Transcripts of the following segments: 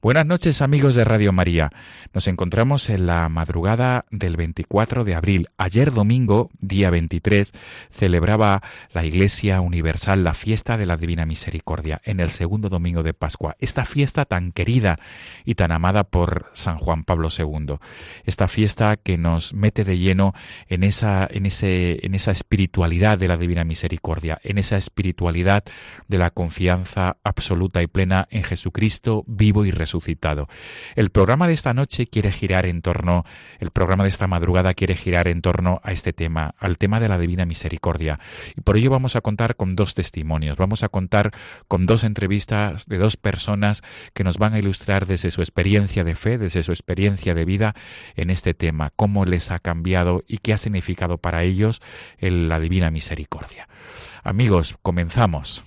Buenas noches amigos de Radio María. Nos encontramos en la madrugada del 24 de abril. Ayer domingo, día 23, celebraba la Iglesia Universal la fiesta de la Divina Misericordia en el segundo domingo de Pascua. Esta fiesta tan querida y tan amada por San Juan Pablo II. Esta fiesta que nos mete de lleno en esa, espiritualidad de la Divina Misericordia, en esa espiritualidad de la confianza absoluta y plena en Jesucristo vivo y resucitado El programa de esta noche quiere girar en torno, el programa de esta madrugada quiere girar en torno a este tema, al tema de la divina misericordia. Y por ello vamos a contar con dos testimonios, vamos a contar con dos entrevistas de dos personas que nos van a ilustrar desde su experiencia de fe, desde su experiencia de vida en este tema, cómo les ha cambiado y qué ha significado para ellos la divina misericordia. Amigos, comenzamos.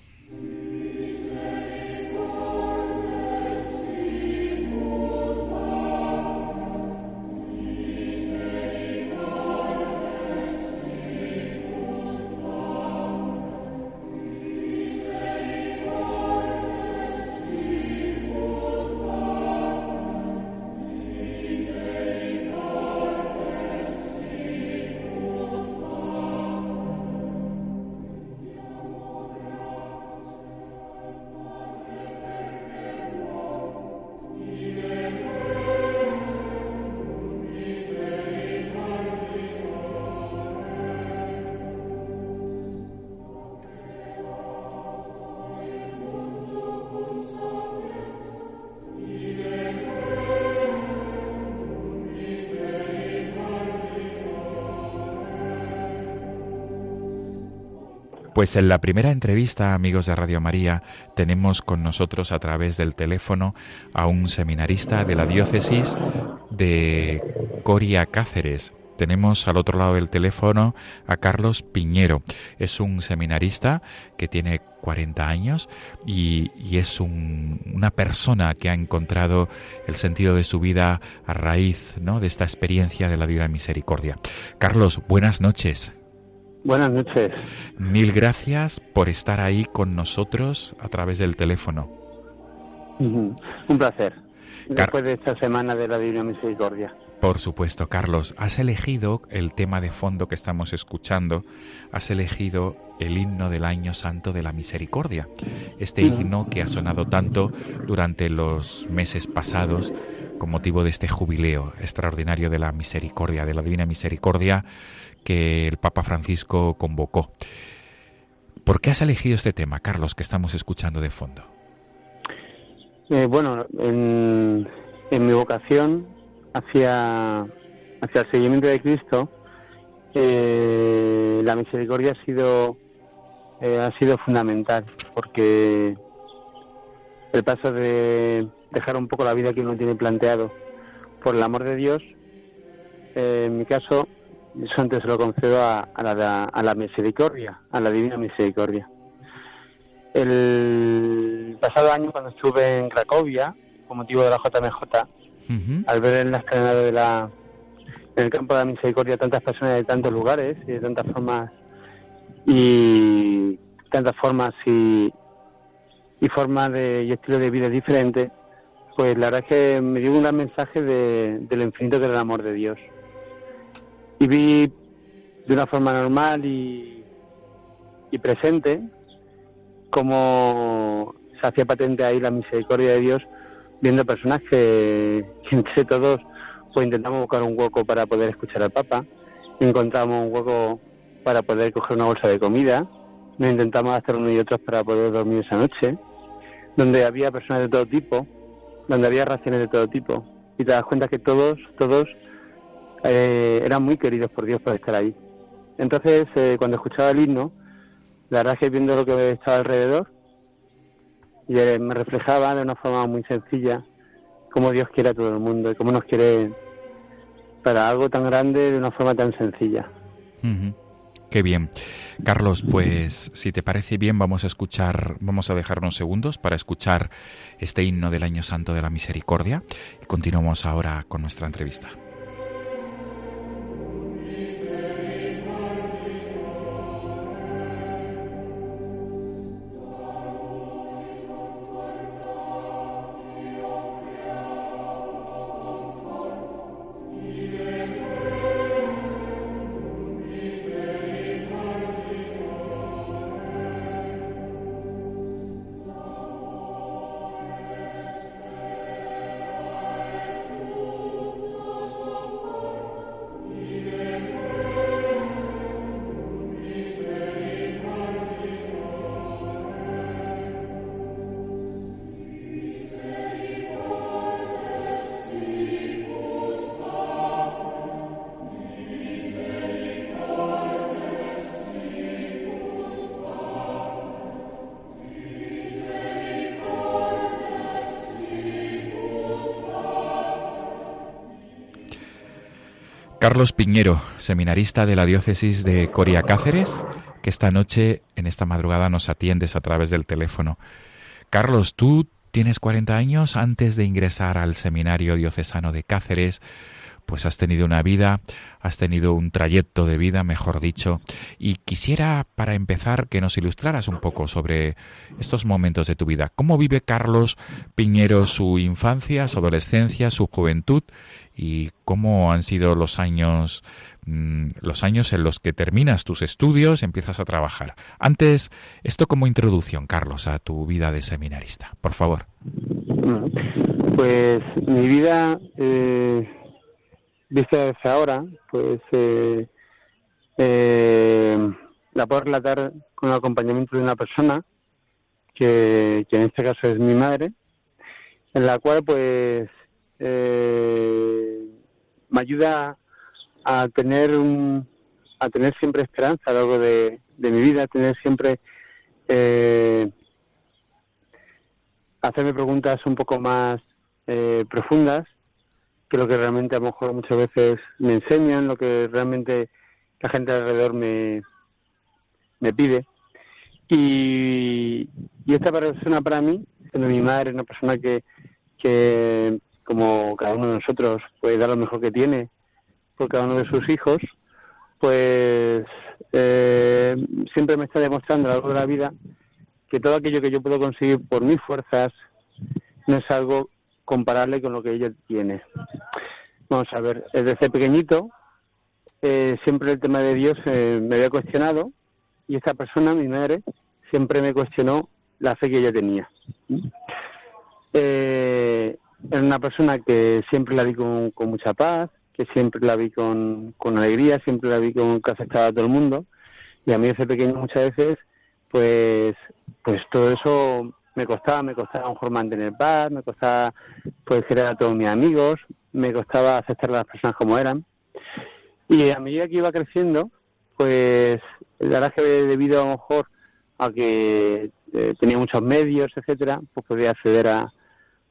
Pues en la primera entrevista, amigos de Radio María, tenemos con nosotros a través del teléfono a un seminarista de la diócesis de Coria Cáceres. Tenemos al otro lado del teléfono a Carlos Piñero. Es un seminarista que tiene 40 años y, es una persona que ha encontrado el sentido de su vida a raíz ¿no? de esta experiencia de la vida de misericordia. Carlos, buenas noches. Buenas noches. Mil gracias por estar ahí con nosotros a través del teléfono. Un placer. Después de esta semana de la Divina Misericordia. Por supuesto, Carlos, has elegido el tema de fondo que estamos escuchando, has elegido el himno del año santo de la misericordia, este himno que ha sonado tanto durante los meses pasados con motivo de este jubileo extraordinario de la misericordia, de la divina misericordia que el Papa Francisco convocó. ¿Por qué has elegido este tema, Carlos, que estamos escuchando de fondo? Eh, bueno, en, mi vocación hacia, hacia el seguimiento de Cristo, eh, la misericordia ha sido, eh, ha sido fundamental, porque el paso de dejar un poco la vida que uno tiene planteado por el amor de Dios, en mi caso, eso antes se lo concedo a, la, a la misericordia, a la divina misericordia. El pasado año, cuando estuve en Cracovia, con motivo de la JMJ, al ver en la estrenada de la, en el campo de la misericordia tantas personas de tantos lugares y de tantas formas y tantas formas y, y formas de, y estilo de vida diferentes, pues la verdad es que me dio un gran mensaje de, del infinito del amor de Dios. Y vi de una forma normal y, presente cómo se hacía patente ahí la misericordia de Dios viendo personas que, entre todos pues intentamos buscar un hueco para poder escuchar al Papa, encontramos un hueco para poder coger una bolsa de comida, nos intentamos hacer unos y otros para poder dormir esa noche, donde había personas de todo tipo, donde había raciones de todo tipo, y te das cuenta que todos, todos eh, eran muy queridos por Dios por estar ahí. Entonces, eh, cuando escuchaba el himno, la verdad es que viendo lo que estaba alrededor, y eh, me reflejaba de una forma muy sencilla cómo Dios quiere a todo el mundo y cómo nos quiere para algo tan grande de una forma tan sencilla. Qué bien. Carlos, pues si te parece bien, vamos a escuchar, vamos a dejar unos segundos para escuchar este himno del Año Santo de la Misericordia y continuamos ahora con nuestra entrevista. Carlos Piñero, seminarista de la diócesis de Coria Cáceres, que esta noche, en esta madrugada, nos atiendes a través del teléfono. Carlos, tú tienes 40 años antes de ingresar al seminario diocesano de Cáceres pues has tenido una vida, has tenido un trayecto de vida, mejor dicho, y quisiera para empezar que nos ilustraras un poco sobre estos momentos de tu vida. ¿Cómo vive Carlos Piñero su infancia, su adolescencia, su juventud y cómo han sido los años mm, los años en los que terminas tus estudios, empiezas a trabajar. Antes, esto como introducción, Carlos, a tu vida de seminarista, por favor. Pues mi vida eh, vista desde ahora, pues eh, eh, la puedo relatar con el acompañamiento de una persona, que, en este caso es mi madre, en la cual pues eh, me ayuda a tener un, a tener siempre esperanza a lo largo de, mi vida, a tener siempre hacerme preguntas un poco más profundas que lo que realmente a lo mejor muchas veces me enseñan, lo que realmente la gente alrededor me, me pide. Y, esta persona para mí, siendo mi madre, una persona que, que como cada uno de nosotros puede dar lo mejor que tiene por cada uno de sus hijos, pues eh, siempre me está demostrando a lo largo de la vida que todo aquello que yo puedo conseguir por mis fuerzas no es algo comparable con lo que ella tiene. Vamos a ver, desde pequeñito eh, siempre el tema de Dios eh, me había cuestionado y esta persona, mi madre, siempre me cuestionó la fe que ella tenía. Eh, era una persona que siempre la vi con, mucha paz, que siempre la vi con, con, alegría, siempre la vi con que aceptaba a todo el mundo. Y a mí desde pequeño muchas veces, pues, pues todo eso me costaba, me costaba a lo mejor mantener paz, me costaba pues querer a todos mis amigos, me costaba aceptar a las personas como eran. Y a medida que iba creciendo, pues la verdad que debido a lo mejor a que eh, tenía muchos medios, etcétera, pues podía acceder a,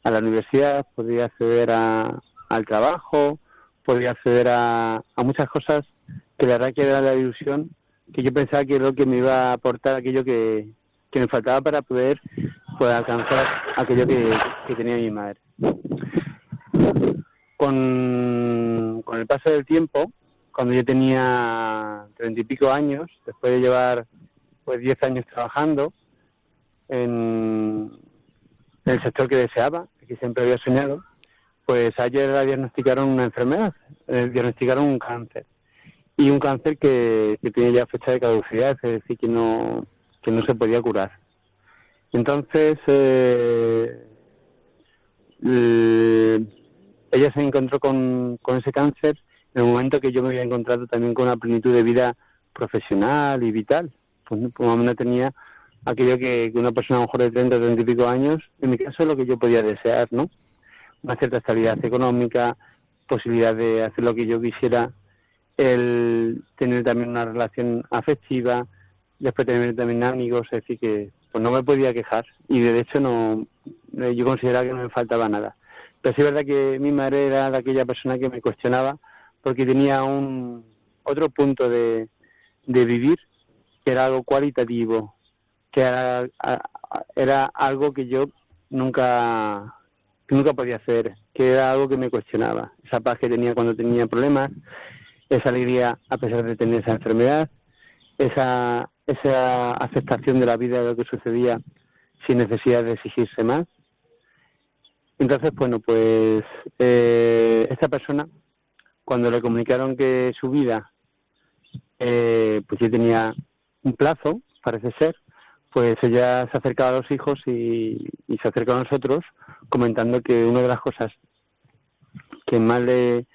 a la universidad, podía acceder a, al trabajo, podía acceder a, a muchas cosas que la verdad que era la ilusión que yo pensaba que era lo que me iba a aportar aquello que, que me faltaba para poder pueda alcanzar aquello que, tenía mi madre. Con, el paso del tiempo, cuando yo tenía treinta y pico años, después de llevar pues diez años trabajando en, el sector que deseaba, que siempre había soñado, pues ayer la diagnosticaron una enfermedad, eh, diagnosticaron un cáncer. Y un cáncer que, que tiene ya fecha de caducidad, es decir, que no, que no se podía curar. Entonces, eh, ella se encontró con, con ese cáncer en el momento que yo me había encontrado también con una plenitud de vida profesional y vital. Pues, pues no tenía aquello que, una persona a lo mejor de 30 o 30 y pico años, en mi caso lo que yo podía desear, ¿no? Una cierta estabilidad económica, posibilidad de hacer lo que yo quisiera, el tener también una relación afectiva, después tener también amigos, es decir, que pues no me podía quejar y de hecho no yo consideraba que no me faltaba nada. Pero sí es verdad que mi madre era de aquella persona que me cuestionaba porque tenía un otro punto de, de vivir que era algo cualitativo, que era, era algo que yo nunca nunca podía hacer, que era algo que me cuestionaba, esa paz que tenía cuando tenía problemas, esa alegría a pesar de tener esa enfermedad, esa, esa aceptación de la vida de lo que sucedía sin necesidad de exigirse más. Entonces, bueno, pues eh, esta persona, cuando le comunicaron que su vida, eh, pues ya tenía un plazo, parece ser, pues ella se acercaba a los hijos y, se acercó a nosotros comentando que una de las cosas que más le,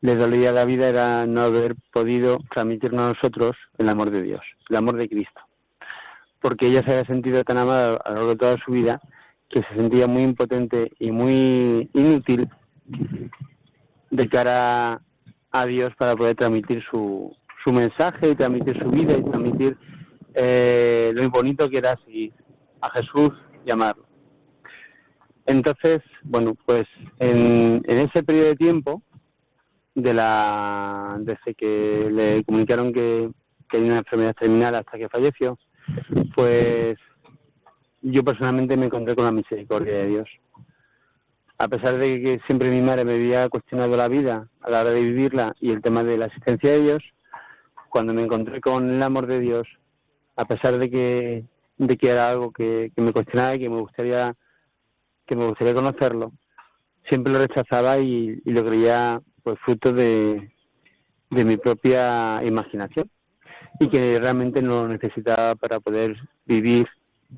le dolía la vida era no haber podido transmitirnos a nosotros el amor de Dios, el amor de Cristo. Porque ella se había sentido tan amada a lo largo de toda su vida que se sentía muy impotente y muy inútil de cara a Dios para poder transmitir su, su mensaje y transmitir su vida y transmitir eh, lo bonito que era seguir a Jesús y. Entonces, bueno, pues en, ese periodo de tiempo, de la, desde que le comunicaron que, tenía una enfermedad terminal hasta que falleció, pues yo personalmente me encontré con la misericordia de Dios. A pesar de que siempre mi madre me había cuestionado la vida a la hora de vivirla y el tema de la existencia de Dios, cuando me encontré con el amor de Dios, a pesar de que, de que era algo que, me cuestionaba y que me gustaría que me gustaría conocerlo, siempre lo rechazaba y, lo creía pues fruto de, de mi propia imaginación y que realmente no necesitaba para poder vivir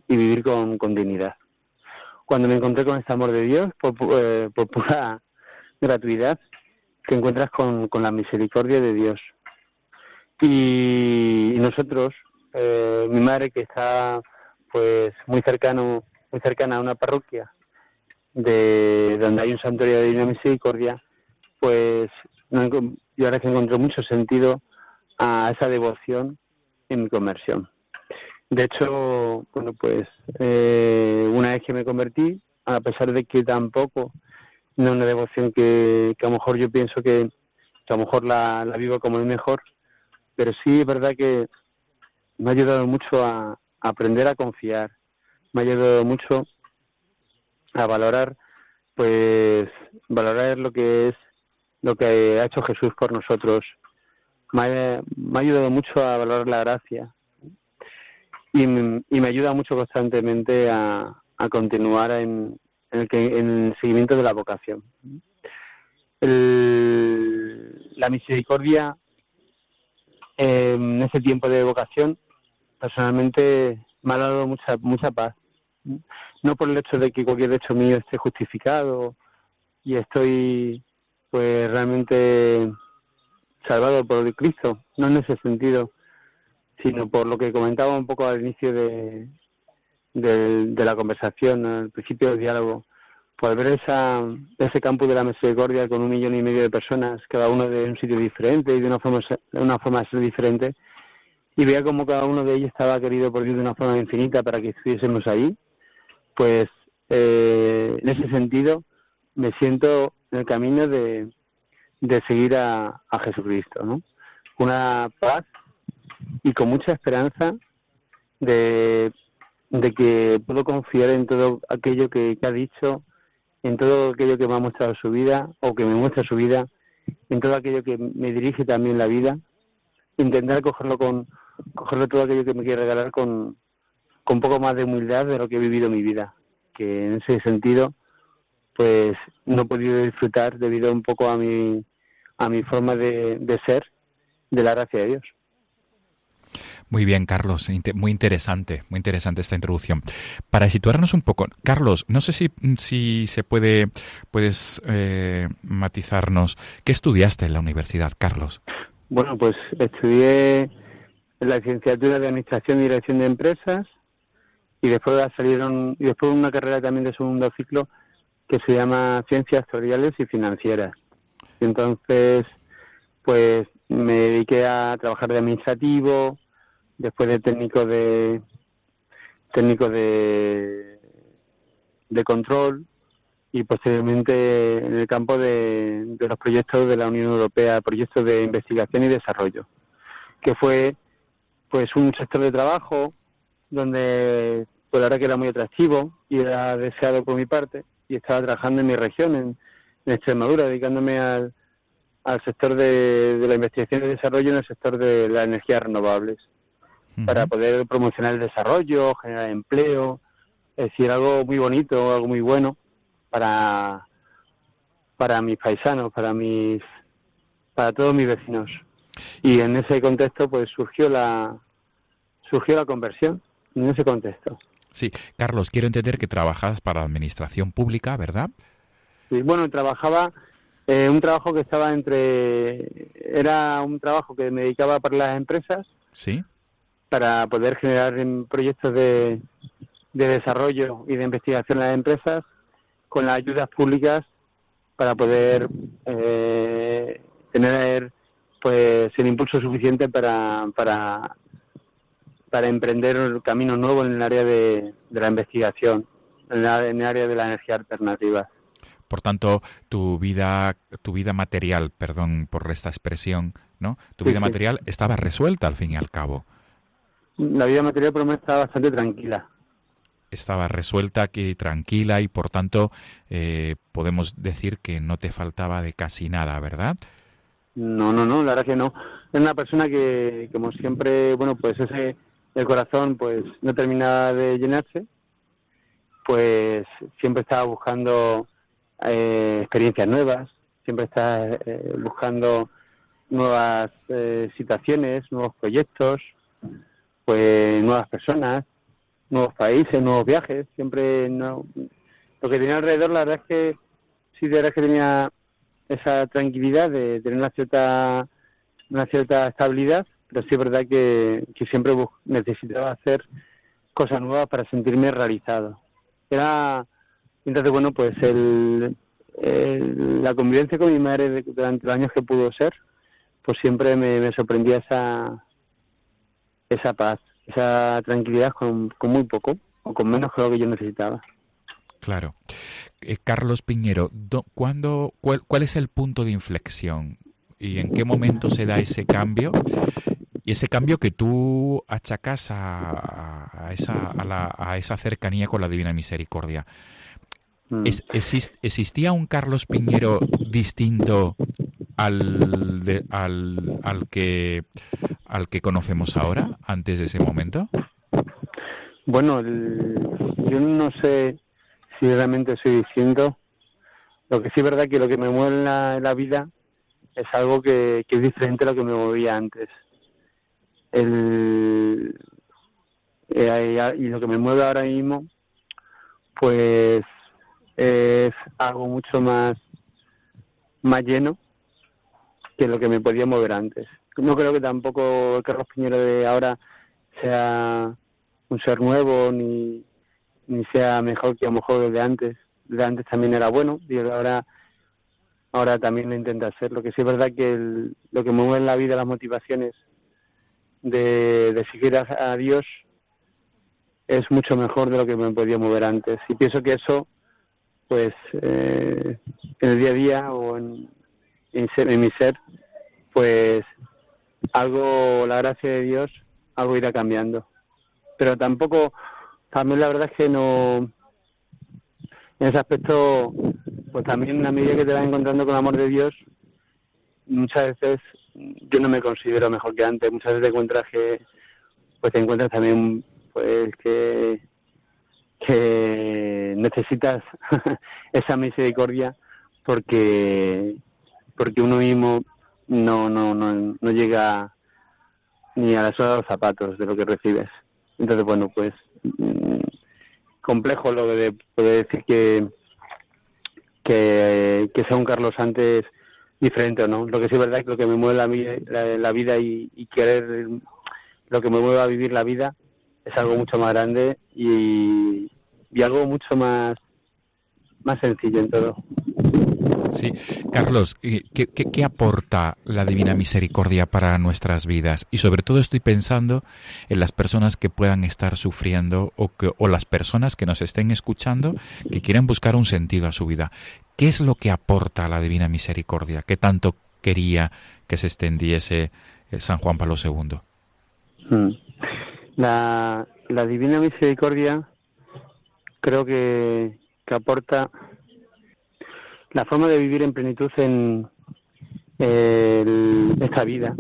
y vivir con, con dignidad. Cuando me encontré con este amor de Dios, por, eh, por pura gratuidad, te encuentras con, con la misericordia de Dios. Y, nosotros, eh, mi madre que está pues muy cercano, muy cercana a una parroquia de donde hay un santuario de Divina Misericordia, pues yo ahora que encontré mucho sentido a esa devoción en mi conversión. De hecho, bueno, pues eh, una vez que me convertí, a pesar de que tampoco no es una devoción que, a lo mejor yo pienso que, a lo mejor la, la vivo como el mejor, pero sí es verdad que me ha ayudado mucho a, aprender a confiar, me ha ayudado mucho a valorar, pues, valorar lo que es lo que ha hecho Jesús por nosotros. Me ha, ayudado mucho a valorar la gracia y, y me ayuda mucho constantemente a, continuar en, el que, en el seguimiento de la vocación. El, la misericordia en ese tiempo de vocación personalmente me ha dado mucha mucha paz no por el hecho de que cualquier hecho mío esté justificado y estoy pues realmente salvado por Cristo no en ese sentido sino por lo que comentaba un poco al inicio de, de, la conversación al principio del diálogo por ver esa, ese campo de la misericordia con un millón y medio de personas, cada uno de un sitio diferente y de una forma, de una forma de ser diferente, y veía como cada uno de ellos estaba querido por Dios de una forma infinita para que estuviésemos ahí, pues eh, en ese sentido me siento en el camino de, de seguir a, a Jesucristo, ¿no? Una paz y con mucha esperanza de, de que puedo confiar en todo aquello que ha dicho en todo aquello que me ha mostrado su vida o que me muestra su vida, en todo aquello que me dirige también la vida, intentar cogerlo con cogerlo todo aquello que me quiere regalar con, con un poco más de humildad de lo que he vivido mi vida, que en ese sentido pues no he podido disfrutar debido un poco a mi a mi forma de, de ser de la gracia de Dios. Muy bien, Carlos, muy interesante, muy interesante esta introducción. Para situarnos un poco, Carlos, no sé si, si se puede, puedes eh, matizarnos, ¿qué estudiaste en la universidad, Carlos? Bueno, pues estudié la licenciatura de Administración y Dirección de Empresas y después salieron y después una carrera también de segundo ciclo que se llama Ciencias Actuariales y Financieras. Entonces, pues me dediqué a trabajar de administrativo, después de técnico de técnico de, de control y posteriormente en el campo de, de, los proyectos de la Unión Europea, proyectos de investigación y desarrollo, que fue pues un sector de trabajo donde pues la verdad que era muy atractivo y era deseado por mi parte y estaba trabajando en mi región, en, Extremadura, dedicándome al, al sector de, de la investigación y desarrollo en el sector de las energías renovables para poder promocionar el desarrollo, generar empleo, es decir, algo muy bonito, algo muy bueno para, para mis paisanos, para mis para todos mis vecinos. Y en ese contexto pues surgió la surgió la conversión en ese contexto. Sí, Carlos, quiero entender que trabajas para la administración pública, ¿verdad? Sí, bueno, trabajaba eh, un trabajo que estaba entre era un trabajo que me dedicaba para las empresas. Sí para poder generar proyectos de, desarrollo y de investigación en las empresas con las ayudas públicas para poder eh, tener pues el impulso suficiente para, para, para emprender caminos nuevos en el área de, la investigación, en, el área de la energía alternativa. Por tanto, tu vida, tu vida material, perdón por esta expresión, ¿no? Tu vida material estaba resuelta al fin y al cabo la vida material por lo menos estaba bastante tranquila. Estaba resuelta aquí, tranquila y por tanto eh, podemos decir que no te faltaba de casi nada, ¿verdad? No, no, no, la verdad que no. Es una persona que, como siempre, bueno, pues ese, el corazón pues no terminaba de llenarse, pues siempre estaba buscando eh, experiencias nuevas, siempre estaba eh, buscando nuevas situaciones, nuevos proyectos, pues nuevas personas, nuevos países, nuevos viajes, siempre no, lo que tenía alrededor la verdad es que sí de verdad que tenía esa tranquilidad de tener una cierta una cierta estabilidad, pero sí es verdad que, siempre necesitaba hacer cosas nuevas para sentirme realizado. Era entonces bueno pues el, la convivencia con mi madre durante los años que pudo ser, pues siempre me, me sorprendía esa esa paz, esa tranquilidad con, muy poco o con menos que lo que yo necesitaba. Claro. Eh, Carlos Piñero, ¿cuándo, cuál, es el punto de inflexión y en qué momento se da ese cambio? Y ese cambio que tú achacas a, a esa, a, la, a esa cercanía con la Divina Misericordia. Mm. ¿Existía un Carlos Piñero distinto al, al, al, que, al que conocemos ahora, antes de ese momento? Bueno, yo no sé si realmente estoy diciendo. Lo que sí es verdad que lo que me mueve en la, vida es algo que, es diferente a lo que me movía antes. El, eh, y lo que me mueve ahora mismo, pues es algo mucho más, más lleno que lo que me podía mover antes. No creo que tampoco el Carlos Piñero de ahora sea un ser nuevo ni, ni sea mejor que a lo mejor el de antes. El de antes también era bueno y ahora ahora también lo intenta hacer. Lo que sí es verdad que lo que mueve en la vida, las motivaciones de, seguir a, Dios es mucho mejor de lo que me podía mover antes. Y pienso que eso, pues, eh, en el día a día o en, en, mi ser, pues algo, la gracia de Dios, algo irá cambiando. Pero tampoco, también la verdad es que no, en ese aspecto, pues también a medida que te vas encontrando con el amor de Dios, muchas veces yo no me considero mejor que antes, muchas veces te encuentras que, pues te encuentras también, pues que, que necesitas esa misericordia porque porque uno mismo no no no, no llega ni a la sola de los zapatos de lo que recibes. Entonces, bueno, pues mm, complejo lo de poder decir que, que, sea un Carlos antes diferente no. Lo que sí es verdad es que lo que me mueve la, la, vida y, y, querer, lo que me mueve a vivir la vida es algo mucho más grande y, y algo mucho más, más sencillo en todo. Sí, Carlos, ¿qué, aporta la Divina Misericordia para nuestras vidas? Y sobre todo estoy pensando en las personas que puedan estar sufriendo o, que, o las personas que nos estén escuchando que quieran buscar un sentido a su vida. ¿Qué es lo que aporta la Divina Misericordia? ¿Qué tanto quería que se extendiese eh, San Juan Pablo II? Hmm. La, la Divina Misericordia creo que, que aporta la forma de vivir en plenitud en esta vida,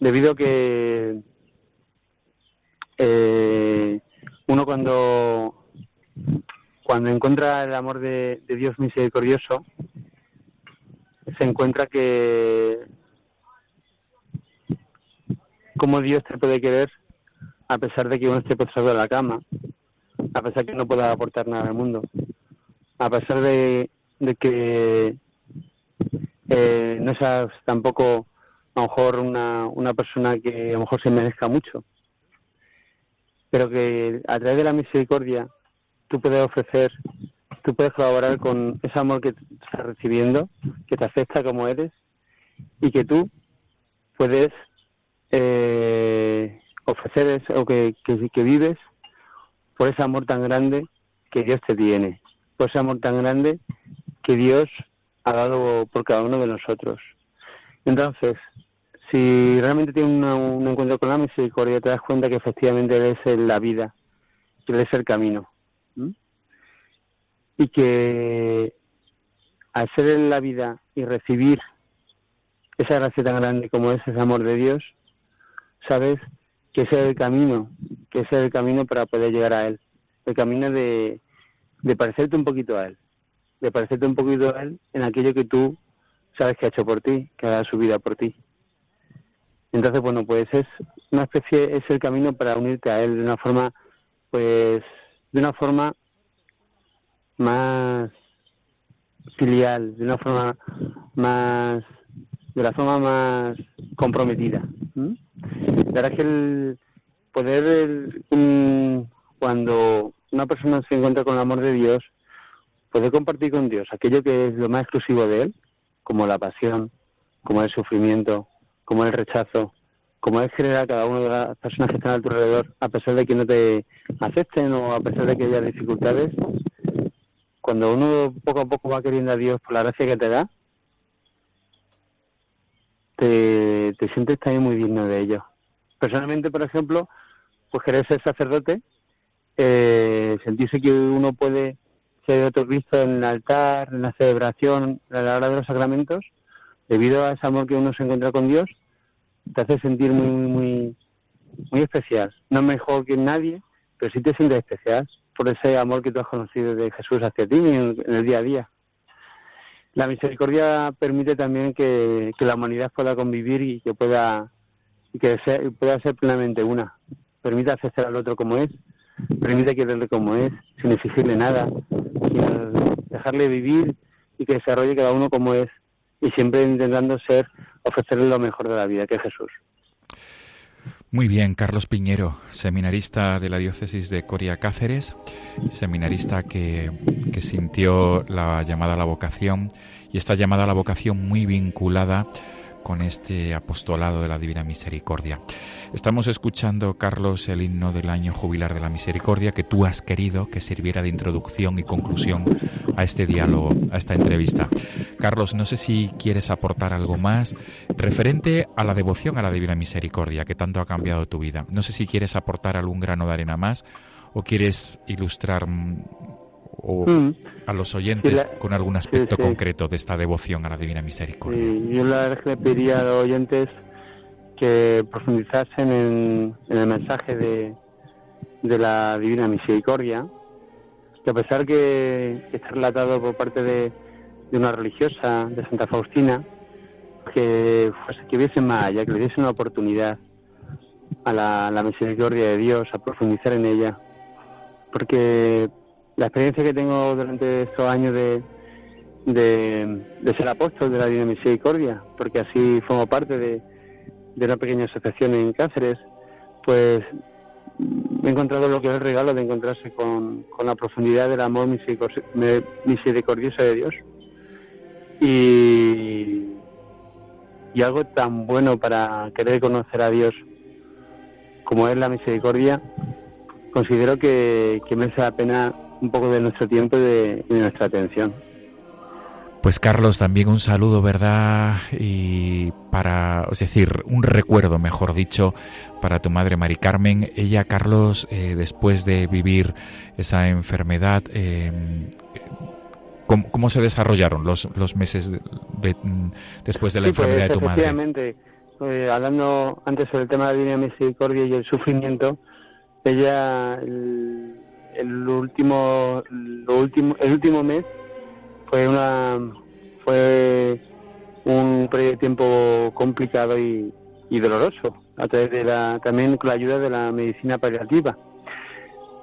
debido a que eh, uno cuando cuando encuentra el amor de, Dios misericordioso se encuentra que como Dios te puede querer a pesar de que uno esté postrado en la cama, a pesar de que no pueda aportar nada al mundo, a pesar de de que eh, no seas tampoco a lo mejor una, una persona que a lo mejor se merezca mucho, pero que a través de la misericordia tú puedes ofrecer, tú puedes colaborar con ese amor que estás recibiendo, que te acepta como eres y que tú puedes eh, ofrecer eso, o que, que, que vives por ese amor tan grande que Dios te tiene, por ese amor tan grande que Dios ha dado por cada uno de nosotros. Entonces, si realmente tienes un encuentro con la misericordia, te das cuenta que efectivamente Él es la vida, que Él es el camino. Y que al ser en la vida y recibir esa gracia tan grande como es ese amor de Dios, sabes que ese es el camino, que ese es el camino para poder llegar a Él. El camino de, de parecerte un poquito a Él de parecerte un poquito a él en aquello que tú sabes que ha hecho por ti, que ha dado su vida por ti. Entonces, bueno, pues es una especie, es el camino para unirte a él de una forma, pues, de una forma más filial, de una forma más, de la forma más comprometida. La verdad que el poder, cuando una persona se encuentra con el amor de Dios, poder compartir con Dios aquello que es lo más exclusivo de Él, como la pasión, como el sufrimiento, como el rechazo, como es generar cada una de las personas que están alrededor, a pesar de que no te acepten o a pesar de que haya dificultades, cuando uno poco a poco va queriendo a Dios por la gracia que te da, te, sientes también muy digno de ello. Personalmente, por ejemplo, pues querer ser sacerdote, eh, sentirse que uno puede ser otro Cristo en el altar, en la celebración, a la hora de los sacramentos, debido a ese amor que uno se encuentra con Dios, te hace sentir muy, muy, muy especial. No mejor que nadie, pero sí te sientes especial por ese amor que tú has conocido de Jesús hacia ti en, el día a día. La misericordia permite también que, la humanidad pueda convivir y que pueda que pueda ser plenamente una. Permite aceptar al otro como es permite quererle como es, sin exigirle nada, sin dejarle vivir y que desarrolle cada uno como es, y siempre intentando ser, ofrecerle lo mejor de la vida, que es Jesús. Muy bien, Carlos Piñero, seminarista de la diócesis de Coria Cáceres, seminarista que, que sintió la llamada a la vocación y esta llamada a la vocación muy vinculada con este apostolado de la Divina Misericordia. Estamos escuchando, Carlos, el himno del año jubilar de la misericordia que tú has querido que sirviera de introducción y conclusión a este diálogo, a esta entrevista. Carlos, no sé si quieres aportar algo más referente a la devoción a la Divina Misericordia que tanto ha cambiado tu vida. No sé si quieres aportar algún grano de arena más o quieres ilustrar mm. a los oyentes con algún aspecto concreto de esta devoción a la Divina Misericordia. yo la verdad que le pediría a los oyentes que profundizasen en, el mensaje de, de, la Divina Misericordia, que a pesar que, está relatado por parte de, una religiosa, de Santa Faustina, que, pues, que viesen más allá, que le diesen una oportunidad, a la, misericordia de Dios, a profundizar en ella, porque la experiencia que tengo durante estos años de, de, ser apóstol de la Divina Misericordia, porque así formo parte de, de una pequeña asociación en Cáceres, pues he encontrado lo que es el regalo de encontrarse con, con la profundidad del amor misericordioso de Dios. Y, y algo tan bueno para querer conocer a Dios como es la misericordia, considero que, que merece la pena un poco de nuestro tiempo y de nuestra atención. Pues Carlos, también un saludo, ¿verdad? Y para, es decir, un recuerdo, mejor dicho, para tu madre Mari Carmen. Ella, Carlos, eh, después de vivir esa enfermedad, eh, ¿cómo, se desarrollaron los, los meses después de la pues, enfermedad de tu madre? Efectivamente, eh, hablando antes sobre el tema de la línea misericordia y el sufrimiento, ella el, el último, el último mes fue una fue un periodo de tiempo complicado y, doloroso a través de la también con la ayuda de la medicina paliativa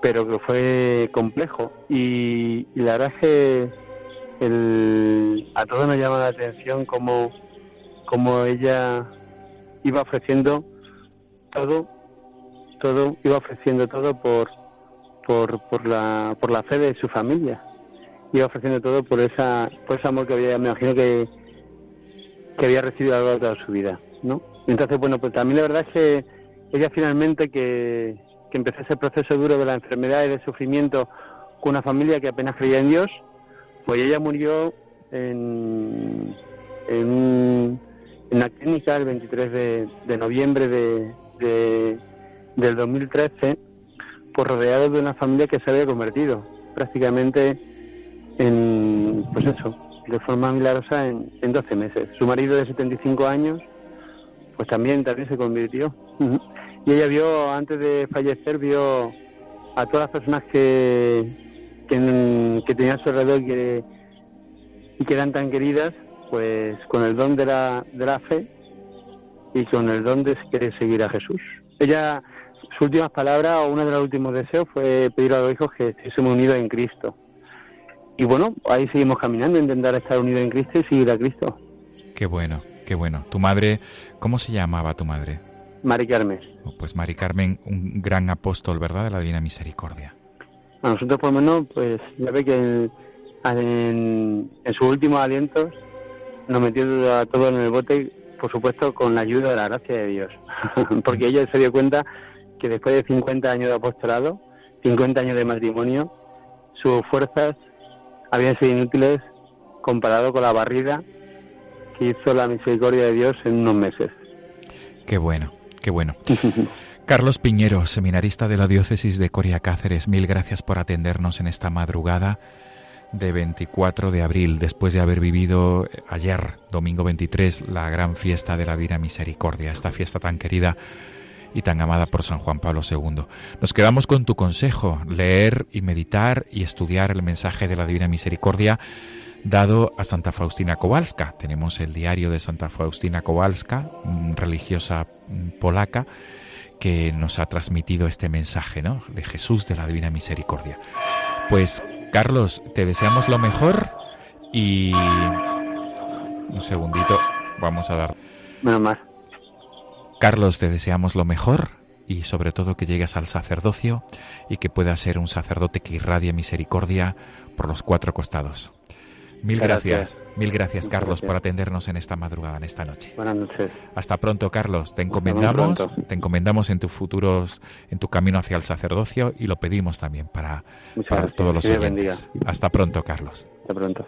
pero que fue complejo. Y, la verdad es que el, a todos nos llama la atención cómo, cómo ella iba ofreciendo todo todo iba ofreciendo todo por por, por la por la fe de su familia iba ofreciendo todo por esa por ese amor que había, me imagino que, que había recibido a lo largo de toda su vida, ¿no? entonces, bueno, pues también la verdad es que ella finalmente que, que empezó ese proceso duro de la enfermedad y del sufrimiento con una familia que apenas creía en Dios, pues ella murió en, en, en la clínica el 23 de, noviembre de, de, del 2013, por rodeado de una familia que se había convertido prácticamente en, pues eso, de forma milagrosa en, en 12 meses. Su marido de 75 años, pues también, también se convirtió. Y ella vio, antes de fallecer, vio a todas las personas que, que, tenían a su alrededor y que, y que eran tan queridas, pues con el don de la, de la fe y con el don de querer seguir a Jesús. Ella, sus últimas palabras o uno de los últimos deseos fue pedir a los hijos que estuviésemos unidos en Cristo y bueno, ahí seguimos caminando, intentar estar unidos en Cristo y seguir a Cristo. Qué bueno, qué bueno. ¿Tu madre, cómo se llamaba tu madre? Mari Carmen. Pues Mari Carmen, un gran apóstol, ¿verdad?, de la Divina Misericordia. A nosotros por lo menos, pues ya ve que en, sus últimos alientos nos metió a todos en el bote, por supuesto, con la ayuda de la gracia de Dios. Porque ella se dio cuenta que después de 50 años de apostolado, 50 años de matrimonio, sus fuerzas habían sido inútiles comparado con la barrida que hizo la misericordia de Dios en unos meses. Qué bueno, qué bueno. Carlos Piñero, seminarista de la diócesis de Coria Cáceres, mil gracias por atendernos en esta madrugada de 24 de abril, después de haber vivido ayer, domingo 23, la gran fiesta de la Divina Misericordia, esta fiesta tan querida y tan amada por San Juan Pablo II. Nos quedamos con tu consejo, leer y meditar y estudiar el mensaje de la Divina Misericordia dado a Santa Faustina Kowalska. Tenemos el diario de Santa Faustina Kowalska, religiosa mm, polaca, que nos ha transmitido este mensaje ¿no? de Jesús de la Divina Misericordia. Pues Carlos, te deseamos lo mejor y un segundito, vamos a dar... Menos más. Carlos, te deseamos lo mejor y sobre todo que llegues al sacerdocio y que puedas ser un sacerdote que irradie misericordia por los cuatro costados. Mil gracias, mil gracias Carlos por atendernos en esta madrugada, en esta noche. Buenas noches. Hasta pronto Carlos, te encomendamos, te encomendamos en tus futuros, en tu camino hacia el sacerdocio y lo pedimos también para, para todos los oyentes. Hasta pronto Carlos. Hasta pronto.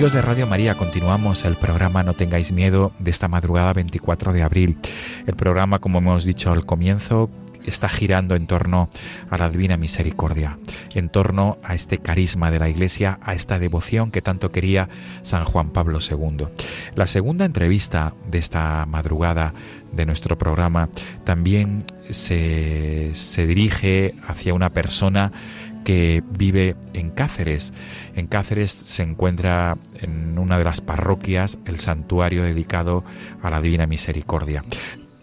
Amigos de Radio María, continuamos el programa No tengáis miedo de esta madrugada 24 de abril. El programa, como hemos dicho al comienzo, está girando en torno a la divina misericordia, en torno a este carisma de la Iglesia, a esta devoción que tanto quería San Juan Pablo II. La segunda entrevista de esta madrugada de nuestro programa también se, se dirige hacia una persona que vive en Cáceres. En Cáceres se encuentra en una de las parroquias el santuario dedicado a la Divina Misericordia.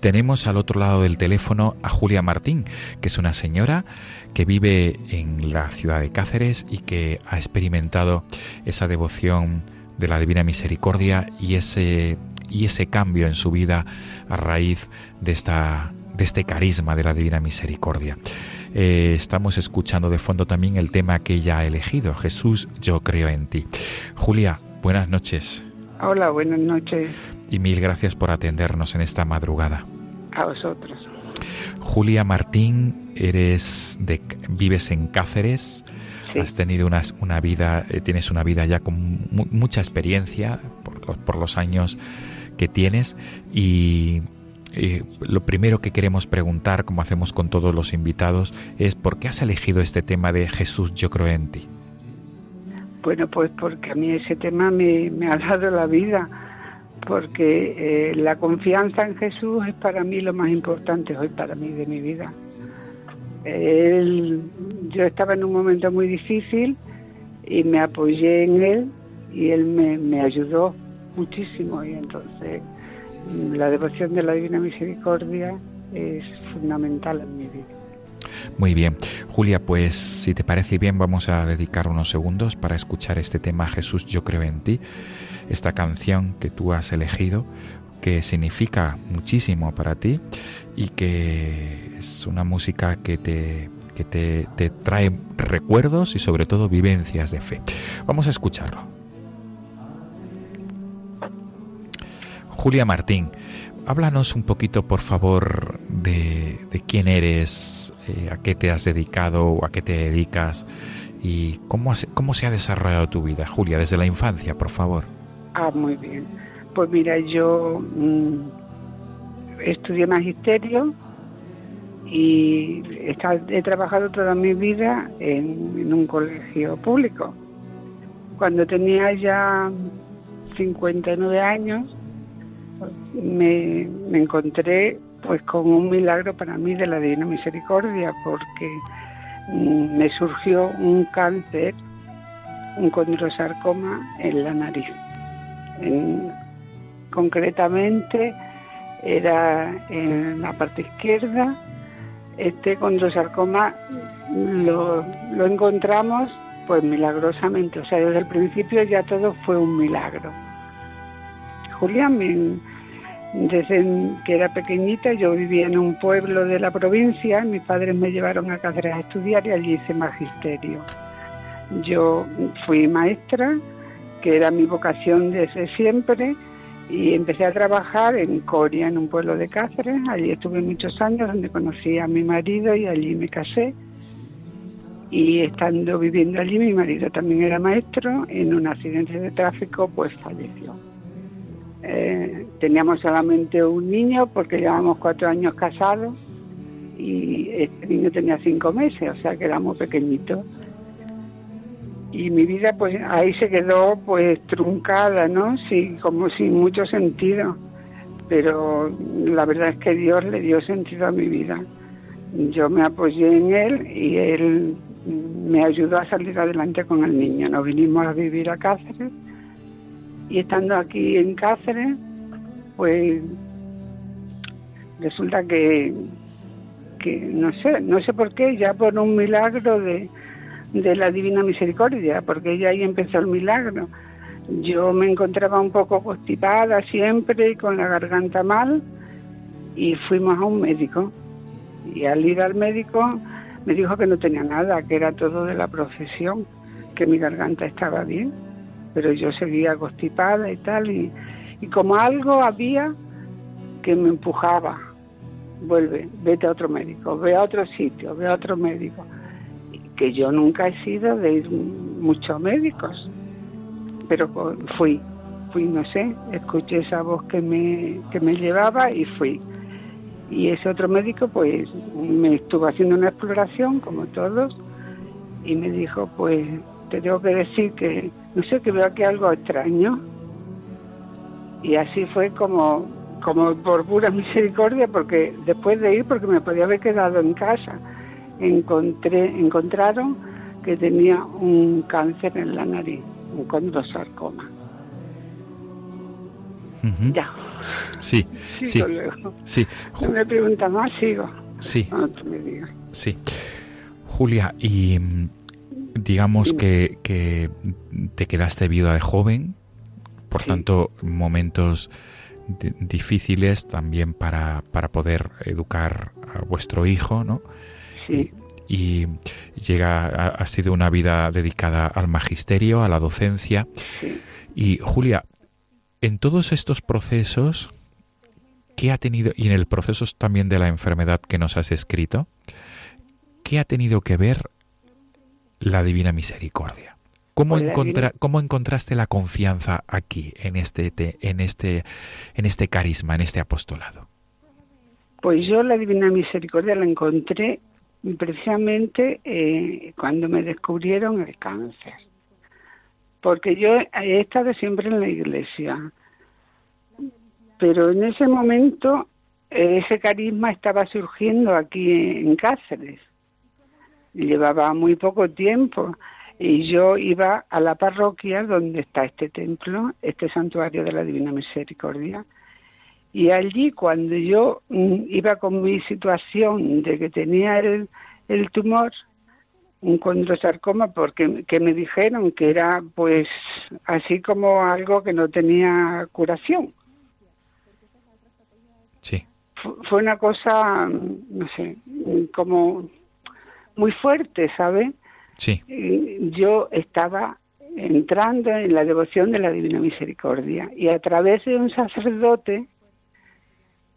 Tenemos al otro lado del teléfono a Julia Martín, que es una señora que vive en la ciudad de Cáceres y que ha experimentado esa devoción de la Divina Misericordia y ese, y ese cambio en su vida a raíz de, esta, de este carisma de la Divina Misericordia. Eh, estamos escuchando de fondo también el tema que ella ha elegido, Jesús, yo creo en ti. Julia, buenas noches. Hola, buenas noches. Y mil gracias por atendernos en esta madrugada. A vosotros. Julia Martín, eres de, vives en Cáceres. Has tenido una, una vida, eh, tienes una vida ya con mucha experiencia por, por los años que tienes y eh, lo primero que queremos preguntar, como hacemos con todos los invitados, es ¿por qué has elegido este tema de Jesús, yo creo en ti? Bueno, pues porque a mí ese tema me, ha dado la vida, porque eh, la confianza en Jesús es para mí lo más importante hoy para mí de mi vida. yo estaba en un momento muy difícil y me apoyé en él y él me, me ayudó muchísimo y entonces la devoción de la Divina Misericordia es fundamental en mi vida. Muy bien. Julia, pues si te parece bien vamos a dedicar unos segundos para escuchar este tema Jesús, yo creo en ti, esta canción que tú has elegido, que significa muchísimo para ti y que es una música que te, que te, te trae recuerdos y sobre todo vivencias de fe. Vamos a escucharlo. Julia Martín, háblanos un poquito, por favor, de, quién eres, eh, a qué te has dedicado, a qué te dedicas y cómo, cómo se ha desarrollado tu vida, Julia, desde la infancia, por favor. Ah, muy bien. Pues mira, yo mm, estudié magisterio y he, trabajado toda mi vida en un colegio público. Cuando tenía ya 59 años, me, encontré pues con un milagro para mí de la Divina Misericordia, porque mm, me surgió un cáncer, un condrosarcoma en la nariz. concretamente era en la parte izquierda. Este condrosarcoma lo, lo encontramos pues milagrosamente, o sea, desde el principio ya todo fue un milagro. Julián, desde que era pequeñita yo vivía en un pueblo de la provincia, mis padres me llevaron a Cáceres a estudiar y allí hice magisterio. Yo fui maestra, que era mi vocación desde siempre, y empecé a trabajar en Coria, en un pueblo de Cáceres. Allí estuve muchos años, donde conocí a mi marido y allí me casé. Y estando viviendo allí, mi marido también era maestro, en un accidente de tráfico, pues falleció. Eh, teníamos solamente un niño porque llevamos cuatro años casados y este niño tenía cinco meses, o sea que era muy pequeñito. Y mi vida pues ahí se quedó pues truncada, ¿no? Sí, como sin mucho sentido. Pero la verdad es que Dios le dio sentido a mi vida. Yo me apoyé en él y él me ayudó a salir adelante con el niño. Nos vinimos a vivir a Cáceres y estando aquí en Cáceres, pues resulta que, que no sé, no sé por qué, ya por un milagro de, de la Divina Misericordia, porque ya ahí empezó el milagro. Yo me encontraba un poco constipada siempre, con la garganta mal, y fuimos a un médico. Y al ir al médico me dijo que no tenía nada, que era todo de la profesión, que mi garganta estaba bien, pero yo seguía constipada y tal, y, y como algo había que me empujaba, vuelve, vete a otro médico, ve a otro sitio, ve a otro médico que yo nunca he sido de ir muchos médicos, pero fui, fui, no sé, escuché esa voz que me, que me llevaba y fui. Y ese otro médico pues me estuvo haciendo una exploración, como todos, y me dijo, pues te tengo que decir que, no sé, que veo aquí algo extraño. Y así fue como, como por pura misericordia, porque después de ir, porque me podía haber quedado en casa encontré, encontraron que tenía un cáncer en la nariz, un condrosarcoma. Ya. Sí, sí. sí. No me pregunta más, sigo. Sí. Sí. Julia, y mm, digamos que, que, te quedaste viuda de joven, por tanto, momentos difíciles también para, para poder educar a vuestro hijo, ¿no? Y, llega, ha, sido una vida dedicada al magisterio, a la docencia. Y Julia, en todos estos procesos, ¿qué ha tenido, y en el proceso también de la enfermedad que nos has escrito, qué ha tenido que ver la Divina Misericordia? ¿Cómo, pues ¿Cómo encontraste la confianza aquí, en este, en, este, en este carisma, en este apostolado? Pues yo la Divina Misericordia la encontré precisamente eh, cuando me descubrieron el cáncer. Porque yo he estado siempre en la iglesia, pero en ese momento ese carisma estaba surgiendo aquí en Cáceres. Llevaba muy poco tiempo y yo iba a la parroquia donde está este templo, este santuario de la Divina Misericordia, y allí cuando yo mm, iba con mi situación de que tenía el, el tumor, un condrosarcoma, porque que me dijeron que era pues así como algo que no tenía curación. Sí. fue una cosa, no sé, como muy fuerte, ¿sabe? Sí. Yo estaba entrando en la devoción de la Divina Misericordia y a través de un sacerdote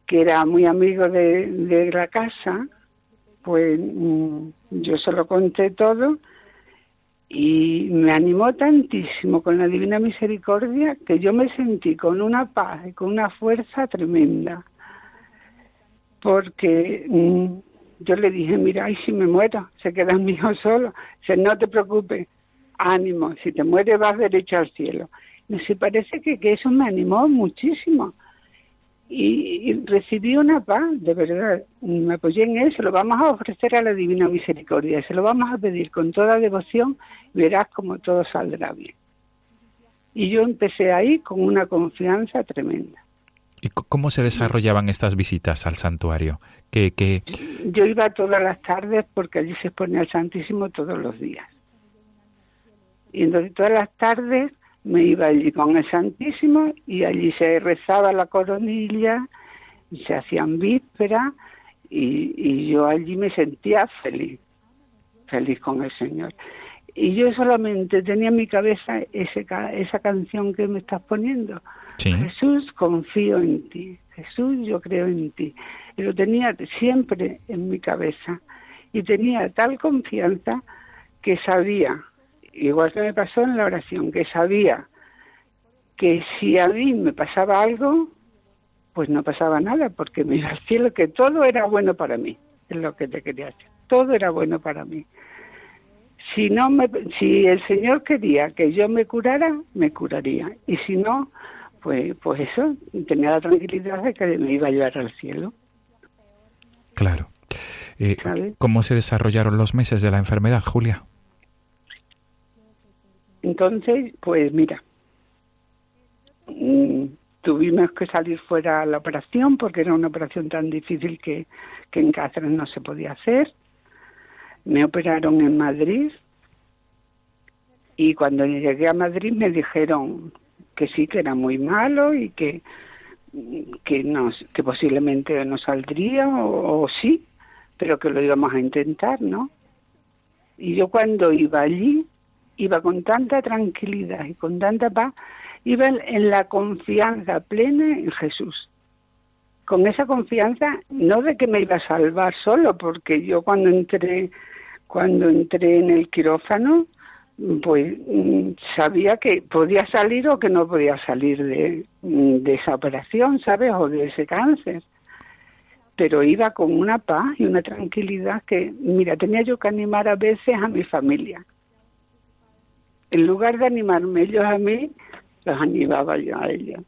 que era muy amigo de, la casa, pues mm, yo se lo conté todo y me animó tantísimo con la Divina Misericordia que yo me sentí con una paz y con una fuerza tremenda. Porque mm, yo le dije, mira, y si me muero, se queda mi hijo solo. Dice, no te preocupes, ánimo, si te mueres vas derecho al cielo. Me parece que, que eso me animó muchísimo y, recibí una paz, de verdad. Me apoyé en se lo vamos a ofrecer a la Divina Misericordia, se lo vamos a pedir con toda devoción verás como todo saldrá bien. Y yo empecé ahí con una confianza tremenda. ¿Y cómo se desarrollaban estas visitas al santuario? ¿Qué, qué... Yo iba todas las tardes porque allí se exponía el Santísimo todos los días. Y entonces todas las tardes me iba allí con el Santísimo y allí se rezaba la coronilla y se hacían vísperas y, yo allí me sentía feliz, feliz con el Señor. Y yo solamente tenía en mi cabeza ese, esa canción que me estás poniendo. Jesús, confío en ti. Jesús, yo creo en ti. Y lo tenía siempre en mi cabeza. Y tenía tal confianza que sabía igual que me pasó en la oración, que sabía que si a mí me pasaba algo, pues no pasaba nada, porque me iba al cielo, que todo era bueno para mí. es lo que te quería hacer. Todo era bueno para mí. Si no me, si el Señor quería que yo me curara, me curaría. Y si no, pues, pues eso, tenía la tranquilidad de que me iba a llevar al cielo. Claro. Eh, ¿Cómo se desarrollaron los meses de la enfermedad, Julia? Entonces, pues mira, mm, tuvimos que salir fuera a la operación porque era una operación tan difícil que, que en Cáceres no se podía hacer. Me operaron en Madrid y cuando llegué a Madrid me dijeron que sí, que era muy malo y que, que, nos, que posiblemente no saldría o, o sí, pero que lo íbamos a intentar, ¿no? Y yo cuando iba allí, iba con tanta tranquilidad y con tanta paz, iba en la confianza plena en Jesús. Con esa confianza, no de que me iba a salvar solo, porque yo cuando entré, cuando entré en el quirófano, pues mm, sabía que podía salir o que no podía salir de, de esa operación, ¿sabes? O de ese cáncer pero iba con una paz y una tranquilidad que, mira, tenía yo que animar a veces a mi familia. En lugar de animarme ellos a mí, los animaba yo a ellos.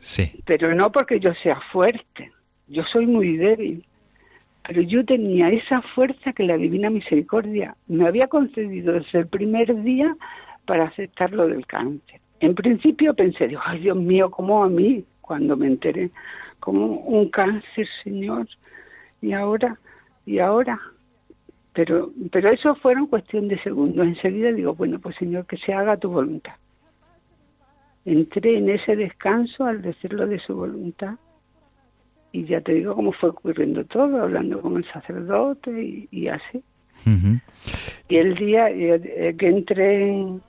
Sí. Pero no porque yo sea fuerte, yo soy muy débil, pero yo tenía esa fuerza que la divina misericordia me había concedido desde el primer día para aceptar lo del cáncer. En principio pensé, ay Dios mío, ¿cómo a mí? Cuando me enteré, como un cáncer, Señor, y ahora, y ahora. Pero, pero eso fueron cuestión de segundos. Enseguida digo, bueno, pues Señor, que se haga tu voluntad. Entré en ese descanso al decirlo de su voluntad y ya te digo cómo fue ocurriendo todo, hablando con el sacerdote y, así. Y el día eh, que entré en,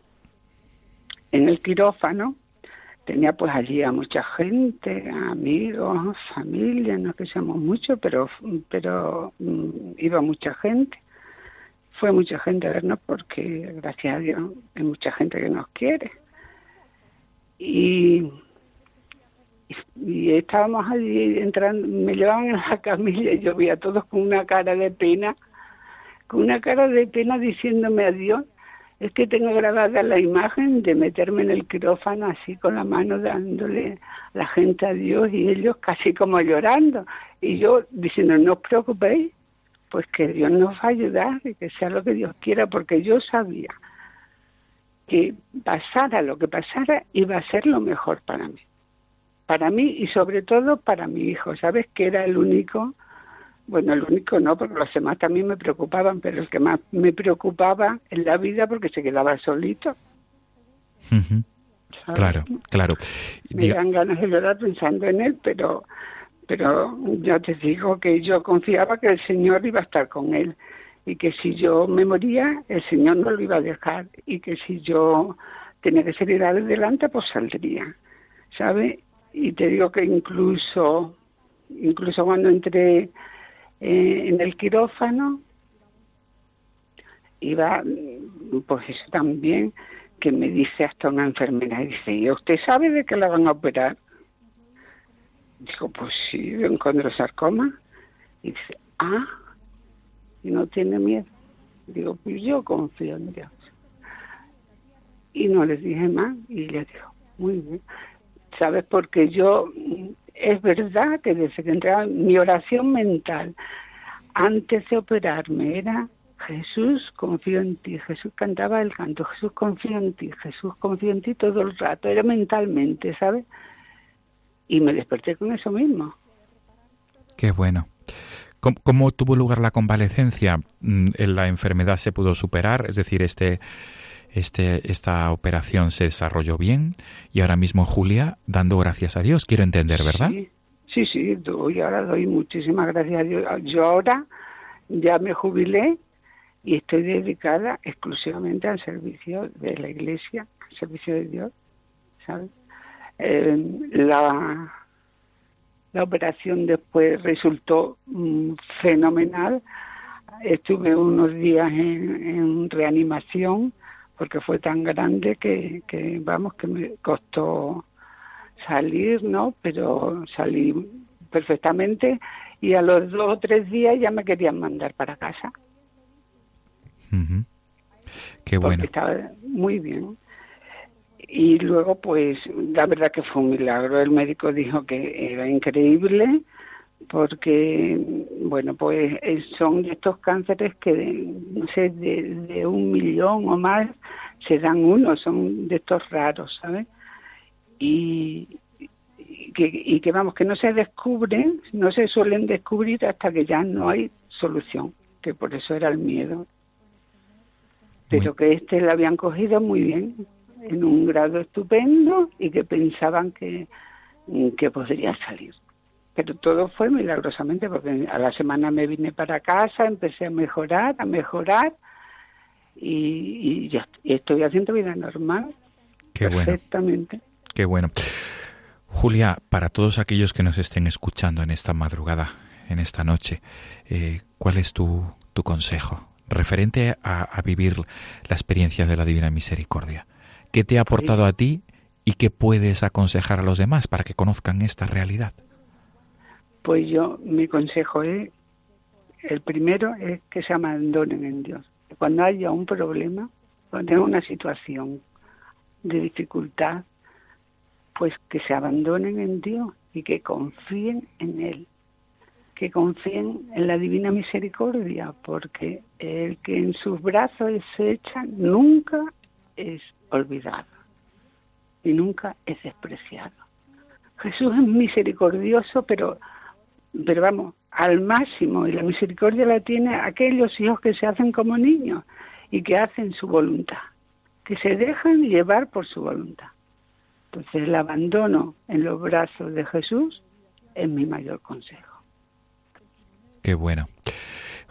en el quirófano, tenía pues allí a mucha gente, amigos, familia, no que seamos muchos, pero, pero mm, iba mucha gente. Fue mucha gente a vernos porque, gracias a Dios, hay mucha gente que nos quiere. Y, y, estábamos allí entrando, me llevaban en la camilla y yo vi a todos con una cara de pena, con una cara de pena diciéndome adiós es que tengo grabada la imagen de meterme en el quirófano así con la mano dándole a la gente a Dios y ellos casi como llorando. Y yo diciendo, no os preocupéis, pues que Dios nos va a ayudar y que sea lo que Dios quiera, porque yo sabía que pasara lo que pasara iba a ser lo mejor para mí. Para mí y sobre todo para mi hijo, ¿sabes? Que era el único bueno, el único no, porque los demás también me preocupaban, pero el que más me preocupaba en la vida porque se quedaba solito. Claro, claro. Me dan ganas de llorar pensando en él, pero, pero yo te digo que yo confiaba que el Señor iba a estar con él y que si yo me moría, el Señor no lo iba a dejar y que si yo tenía que salir adelante, pues saldría, ¿sabes? Y te digo que incluso, incluso cuando entré eh, en el quirófano iba, pues eso también, que me dice hasta una enfermera, dice, ¿y usted sabe de qué la van a operar? Digo, pues sí, de un condrosarcoma. Y dice, ah, y no tiene miedo. Digo, pues yo confío en Dios. Y no les dije más, y ella dijo, muy bien. ¿Sabes? Porque yo es verdad que desde que entraba mi oración mental antes de operarme era Jesús, confío en ti. Jesús cantaba el canto, Jesús confío en ti, Jesús confío en ti todo el rato, era mentalmente, ¿sabes? Y me desperté con eso mismo. Qué bueno. ¿Cómo, tuvo lugar la convalecencia? Mm, ¿La enfermedad se pudo superar? Es decir, este este, esta operación se desarrolló bien y ahora mismo Julia dando gracias a Dios. Quiero entender, ¿verdad? Sí, sí, doy, ahora doy muchísimas gracias a Dios. Yo ahora ya me jubilé y estoy dedicada exclusivamente al servicio de la Iglesia, al servicio de Dios. Eh, la, la operación después resultó mm, fenomenal. Estuve unos días en reanimación porque fue tan grande que, que, vamos, que me costó salir, ¿no? Pero salí perfectamente y a los dos o tres días ya me querían mandar para casa. Qué bueno. estaba muy bien. Y luego, pues, la verdad que fue un milagro. El médico dijo que era increíble porque, bueno, pues son estos cánceres que, no sé, de, un millón o más se dan uno, son de estos raros, ¿sabes? Y, que, y que, vamos, que no se descubren, no se suelen descubrir hasta que ya no hay solución, que por eso era el miedo. Pero que este lo habían cogido muy bien, en un grado estupendo y que pensaban que, que podría salir pero todo fue milagrosamente porque a la semana me vine para casa, empecé a mejorar, a mejorar y, ya estoy haciendo vida normal. Qué perfectamente. Qué bueno. Julia, para todos aquellos que nos estén escuchando en esta madrugada, en esta noche, eh, ¿cuál es tu, tu consejo referente a, a, vivir la experiencia de la Divina Misericordia? ¿Qué te ha aportado a ti y qué puedes aconsejar a los demás para que conozcan esta realidad? Pues yo, mi consejo es, el primero es que se abandonen en Dios. Cuando haya un problema, cuando haya una situación de dificultad, pues que se abandonen en Dios y que confíen en Él, que confíen en la divina misericordia, porque el que en sus brazos se echa nunca es olvidado y nunca es despreciado. Jesús es misericordioso, pero pero vamos, al máximo, y la misericordia la tiene aquellos hijos que se hacen como niños y que hacen su voluntad, que se dejan llevar por su voluntad. Entonces el abandono en los brazos de Jesús es mi mayor consejo. Qué bueno.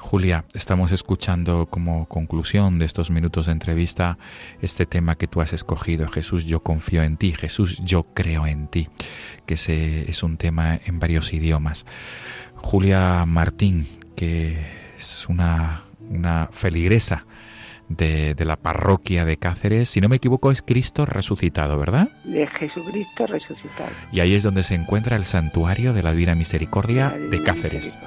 Julia, estamos escuchando como conclusión de estos minutos de entrevista este tema que tú has escogido, Jesús, yo confío en ti, Jesús, yo creo en ti, que es un tema en varios idiomas. Julia Martín, que es una, una feligresa de, de, la parroquia de Cáceres. Si no me equivoco, es Cristo resucitado, ¿verdad? De Jesucristo resucitado. Y ahí es donde se encuentra el santuario de la Divina Misericordia de Cáceres.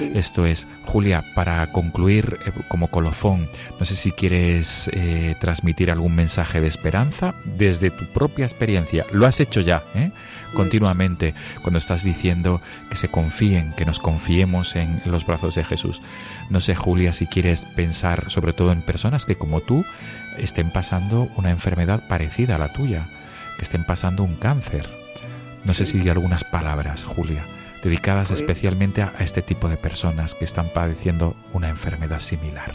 Esto es, Julia, para concluir eh, como colofón, no sé si quieres eh, transmitir algún mensaje de esperanza desde tu propia experiencia. Lo has hecho ya, ¿eh? continuamente, cuando estás diciendo que se confíen, que nos confiemos en los brazos de Jesús. No sé, Julia, si quieres pensar sobre todo en personas que como tú estén pasando una enfermedad parecida a la tuya, que estén pasando un cáncer. No sé si hay algunas palabras, Julia dedicadas especialmente a, este tipo de personas que están padeciendo una enfermedad similar.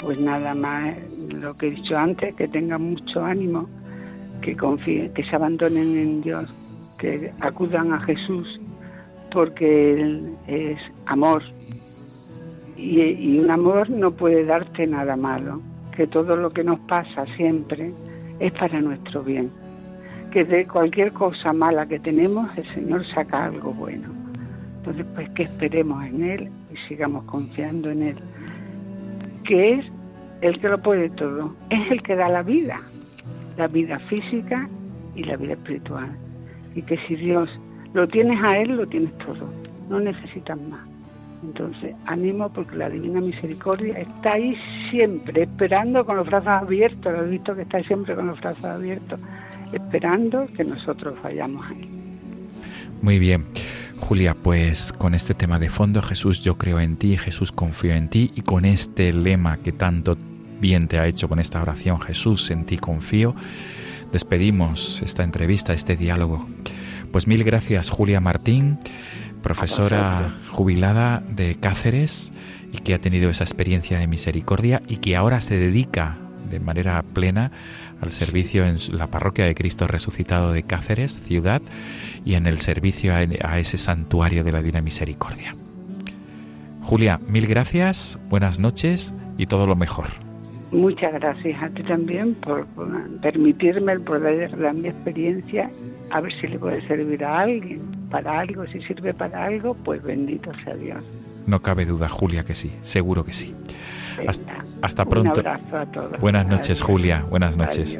Pues nada más lo que he dicho antes, que tengan mucho ánimo, que confíen, que se abandonen en Dios, que acudan a Jesús, porque Él es amor. Y, y un amor no puede darte nada malo, que todo lo que nos pasa siempre es para nuestro bien que de cualquier cosa mala que tenemos, el Señor saca algo bueno. Entonces, pues que esperemos en Él y sigamos confiando en Él, que es el que lo puede todo, es el que da la vida, la vida física y la vida espiritual. Y que si Dios lo tienes a Él, lo tienes todo, no necesitas más. Entonces, animo porque la Divina Misericordia está ahí siempre, esperando con los brazos abiertos, lo he visto que está siempre con los brazos abiertos esperando que nosotros vayamos ahí. Muy bien. Julia, pues con este tema de fondo, Jesús, yo creo en ti, Jesús, confío en ti, y con este lema que tanto bien te ha hecho con esta oración, Jesús, en ti confío, despedimos esta entrevista, este diálogo. Pues mil gracias, Julia Martín, profesora jubilada de Cáceres y que ha tenido esa experiencia de misericordia y que ahora se dedica de manera plena al servicio en la parroquia de Cristo Resucitado de Cáceres, ciudad, y en el servicio a, ese santuario de la Divina Misericordia. Julia, mil gracias, buenas noches y todo lo mejor. Muchas gracias a ti también por, permitirme el poder dar mi experiencia, a ver si le puede servir a alguien, para algo, si sirve para algo, pues bendito sea Dios. No cabe duda, Julia, que sí, seguro que sí. Hasta, pronto. Un abrazo a todos. Buenas noches, Julia. Buenas noches.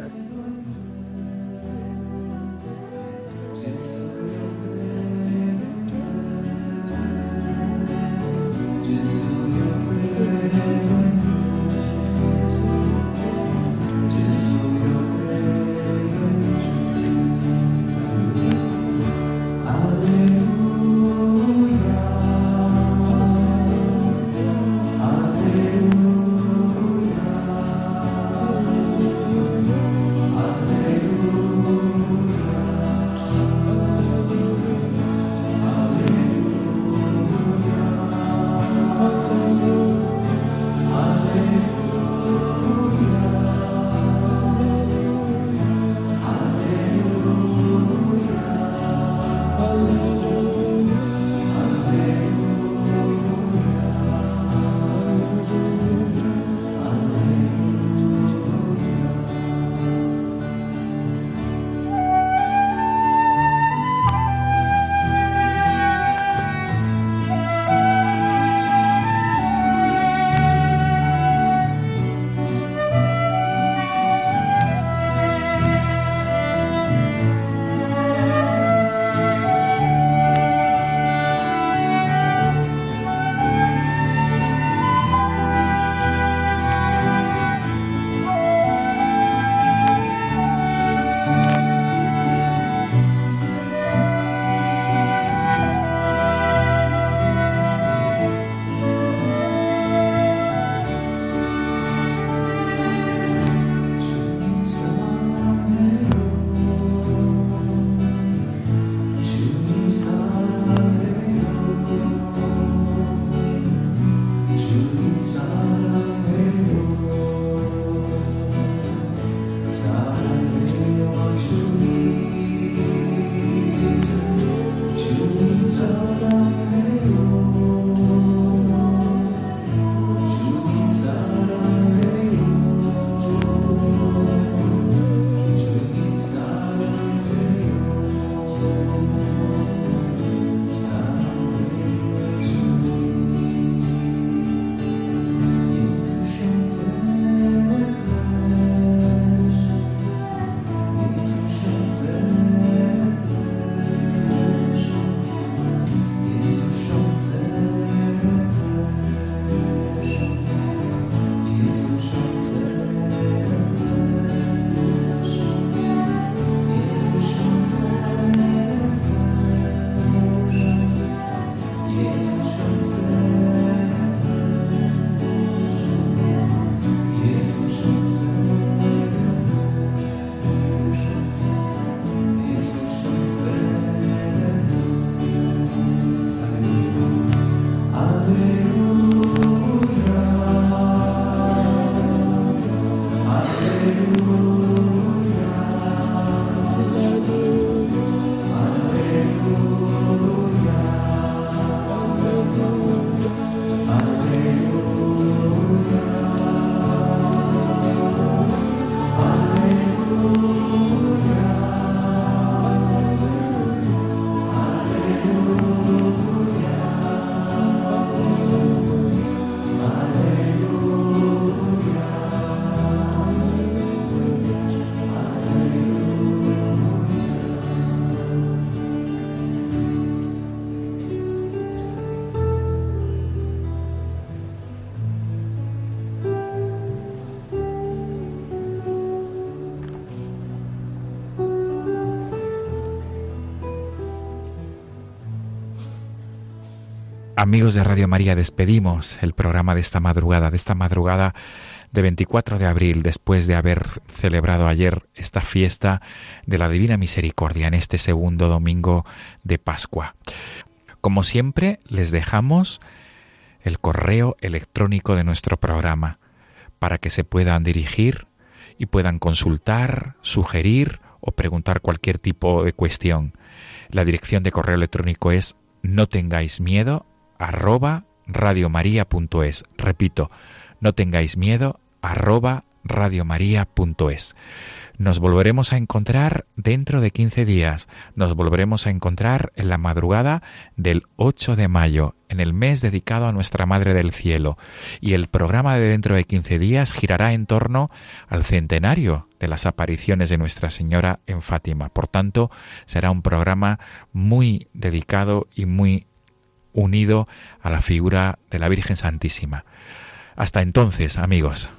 Amigos de Radio María, despedimos el programa de esta madrugada, de esta madrugada de 24 de abril, después de haber celebrado ayer esta fiesta de la Divina Misericordia en este segundo domingo de Pascua. Como siempre, les dejamos el correo electrónico de nuestro programa para que se puedan dirigir y puedan consultar, sugerir o preguntar cualquier tipo de cuestión. La dirección de correo electrónico es no tengáis miedo arroba radiomaria.es. Repito, no tengáis miedo, arroba radiomaria.es. Nos volveremos a encontrar dentro de 15 días. Nos volveremos a encontrar en la madrugada del 8 de mayo, en el mes dedicado a nuestra Madre del Cielo. Y el programa de dentro de 15 días girará en torno al centenario de las apariciones de Nuestra Señora en Fátima. Por tanto, será un programa muy dedicado y muy unido a la figura de la Virgen Santísima. Hasta entonces, amigos.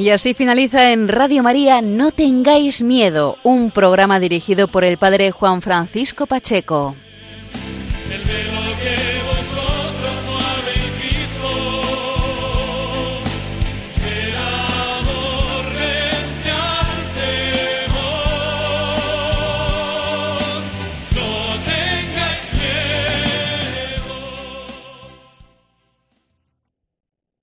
Y así finaliza en Radio María No tengáis miedo, un programa dirigido por el padre Juan Francisco Pacheco.